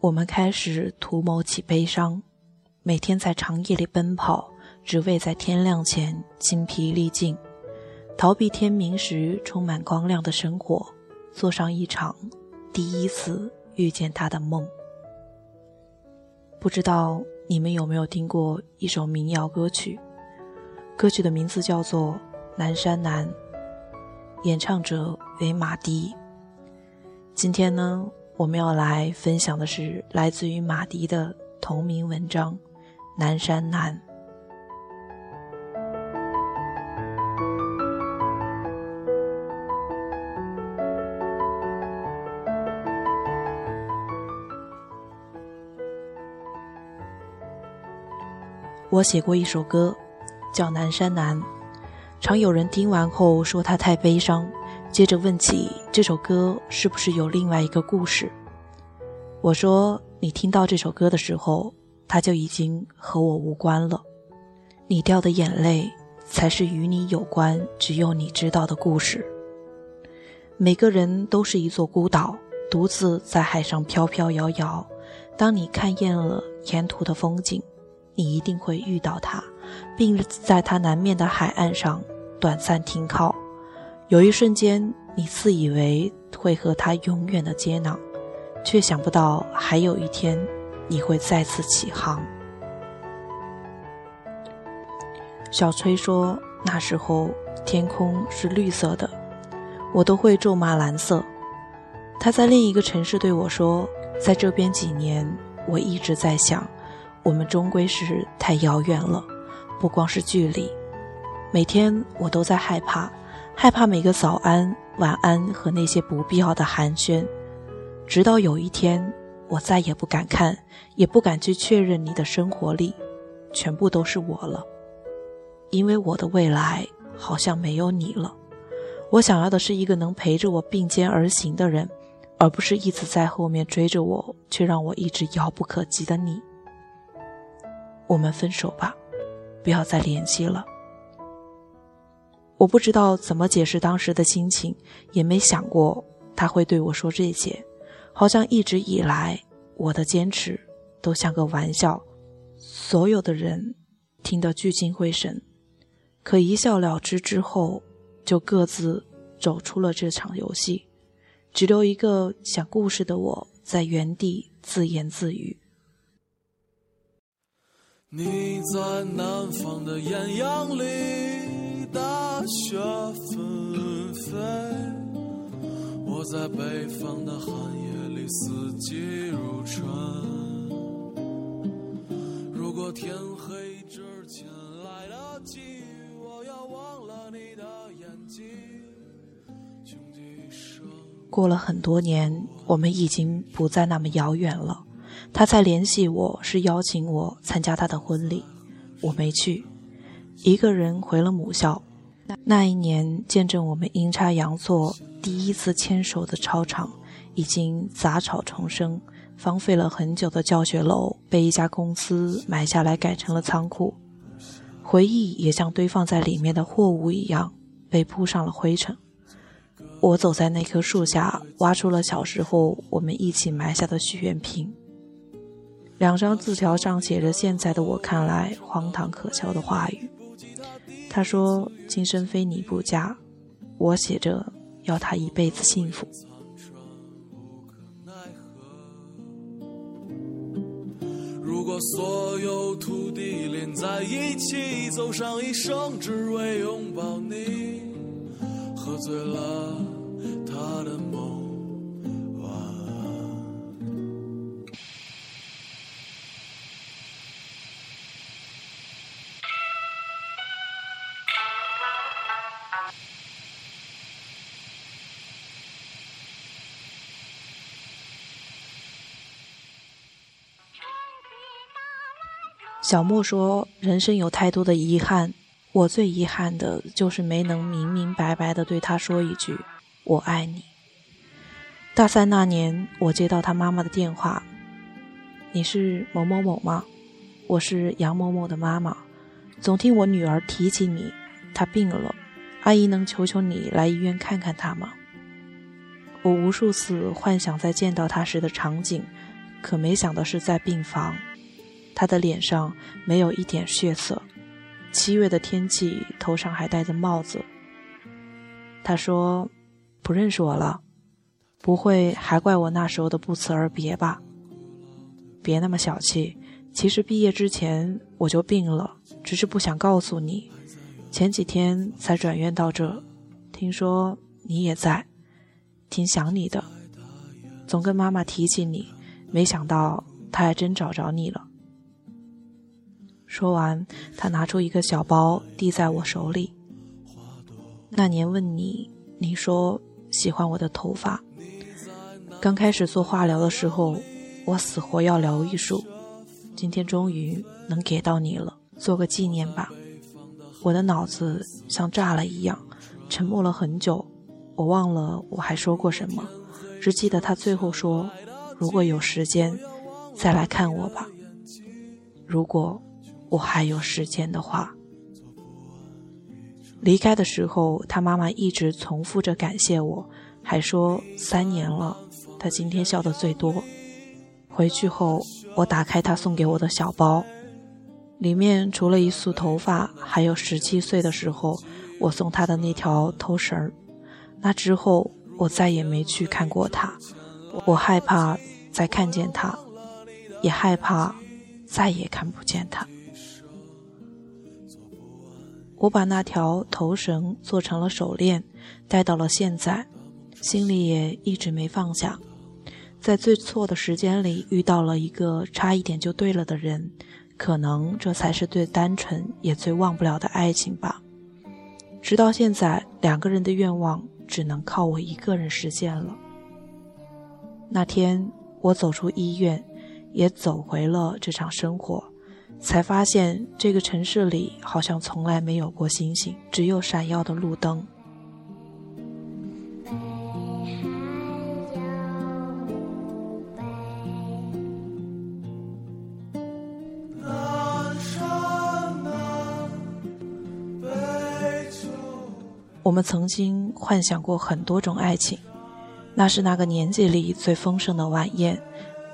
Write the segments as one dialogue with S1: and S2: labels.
S1: 我们开始图谋起悲伤，每天在长夜里奔跑，只为在天亮前精疲力尽，逃避天明时充满光亮的生活，做上一场第一次遇见他的梦。不知道你们有没有听过一首民谣歌曲？歌曲的名字叫做《南山南》，演唱者为马迪。今天呢？我们要来分享的是来自于马迪的同名文章《南山南》。我写过一首歌，叫《南山南》，常有人听完后说它太悲伤。接着问起这首歌是不是有另外一个故事，我说你听到这首歌的时候，它就已经和我无关了。你掉的眼泪才是与你有关、只有你知道的故事。每个人都是一座孤岛，独自在海上飘飘摇摇。当你看厌了沿途的风景，你一定会遇到它，并在它南面的海岸上短暂停靠。有一瞬间，你自以为会和他永远的接壤，却想不到还有一天，你会再次起航。小崔说：“那时候天空是绿色的，我都会咒骂蓝色。”他在另一个城市对我说：“在这边几年，我一直在想，我们终归是太遥远了，不光是距离，每天我都在害怕。”害怕每个早安、晚安和那些不必要的寒暄，直到有一天，我再也不敢看，也不敢去确认你的生活里，全部都是我了，因为我的未来好像没有你了。我想要的是一个能陪着我并肩而行的人，而不是一直在后面追着我却让我一直遥不可及的你。我们分手吧，不要再联系了。我不知道怎么解释当时的心情，也没想过他会对我说这些。好像一直以来，我的坚持都像个玩笑，所有的人听得聚精会神，可一笑了之之后，就各自走出了这场游戏，只留一个讲故事的我在原地自言自语。你在南方的艳阳里。大雪纷飞，我在北方的寒夜里四季如春。如果天黑之前来得及，我要忘了你的眼睛。过了很多年，我们已经不再那么遥远了。他才联系我是邀请我参加他的婚礼，我没去。一个人回了母校。那一年，见证我们阴差阳错第一次牵手的操场，已经杂草丛生，荒废了很久的教学楼被一家公司买下来改成了仓库，回忆也像堆放在里面的货物一样被铺上了灰尘。我走在那棵树下，挖出了小时候我们一起埋下的许愿瓶。两张字条上写着现在的我看来荒唐可笑的话语。他说：“今生非你不嫁。”我写着要他一辈子幸福。如果所有土地连在一起，走上一生只为拥抱你，喝醉了他的梦。小莫说：“人生有太多的遗憾，我最遗憾的就是没能明明白白的对他说一句‘我爱你’。”大三那年，我接到他妈妈的电话：“你是某某某吗？我是杨某某的妈妈，总听我女儿提起你，她病了，阿姨能求求你来医院看看她吗？”我无数次幻想在见到她时的场景，可没想到是在病房，他的脸上没有一点血色。七月的天气，头上还戴着帽子。他说：“不认识我了，不会还怪我那时候的不辞而别吧？别那么小气。其实毕业之前我就病了，只是不想告诉你。前几天才转院到这，听说你也在，挺想你的。总跟妈妈提起你，没想到她还真找着你了。”说完，他拿出一个小包递在我手里。那年问你，你说喜欢我的头发。刚开始做化疗的时候，我死活要留一束。今天终于能给到你了，做个纪念吧。我的脑子像炸了一样，沉默了很久。我忘了我还说过什么，只记得他最后说：“如果有时间，再来看我吧。”如果。我还有时间的话，离开的时候，他妈妈一直重复着感谢我，还说三年了，他今天笑的最多。回去后，我打开他送给我的小包，里面除了一束头发，还有十七岁的时候我送他的那条头绳儿。那之后，我再也没去看过他，我害怕再看见他，也害怕再也看不见他。我把那条头绳做成了手链，戴到了现在，心里也一直没放下。在最错的时间里遇到了一个差一点就对了的人，可能这才是最单纯也最忘不了的爱情吧。直到现在，两个人的愿望只能靠我一个人实现了。那天，我走出医院，也走回了这场生活。才发现，这个城市里好像从来没有过星星，只有闪耀的路灯。我们曾经幻想过很多种爱情，那是那个年纪里最丰盛的晚宴。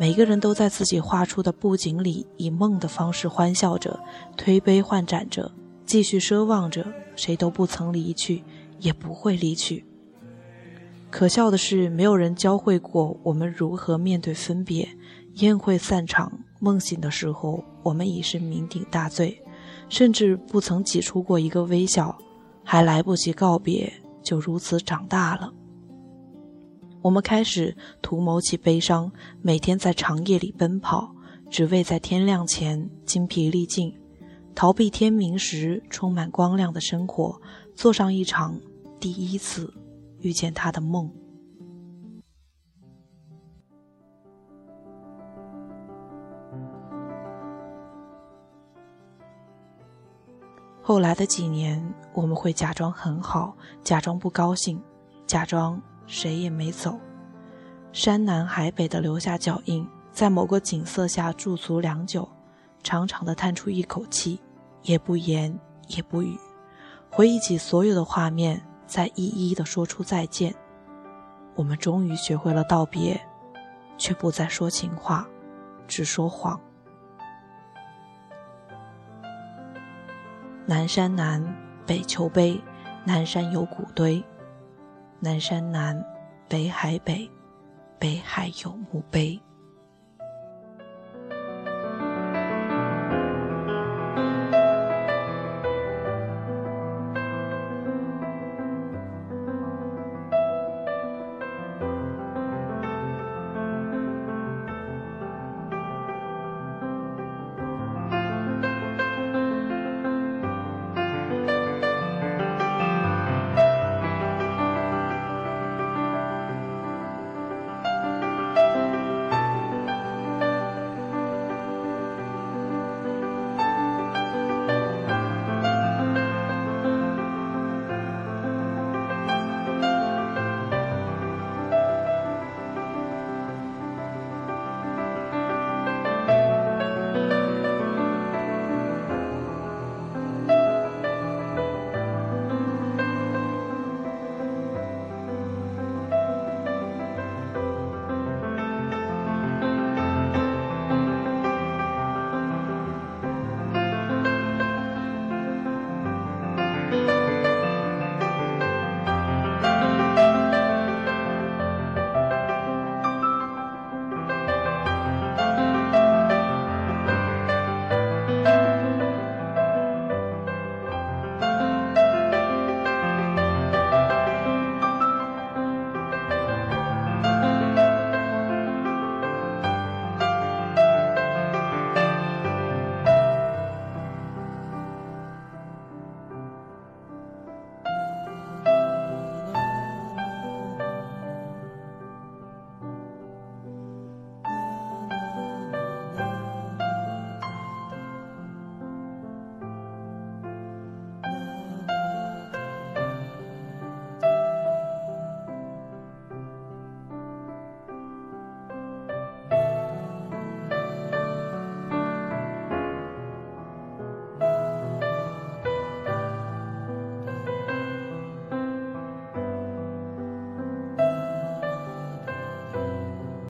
S1: 每个人都在自己画出的布景里，以梦的方式欢笑着，推杯换盏着，继续奢望着，谁都不曾离去，也不会离去。可笑的是，没有人教会过我们如何面对分别。宴会散场，梦醒的时候，我们已是酩酊大醉，甚至不曾挤出过一个微笑，还来不及告别，就如此长大了。我们开始图谋起悲伤，每天在长夜里奔跑，只为在天亮前精疲力尽，逃避天明时充满光亮的生活，做上一场第一次遇见他的梦。后来的几年，我们会假装很好，假装不高兴，假装。谁也没走，山南海北的留下脚印，在某个景色下驻足良久，长长的叹出一口气，也不言也不语，回忆起所有的画面，再一一的说出再见。我们终于学会了道别，却不再说情话，只说谎。南山南，北丘北，南山有古堆。南山南，北海北，北海有墓碑。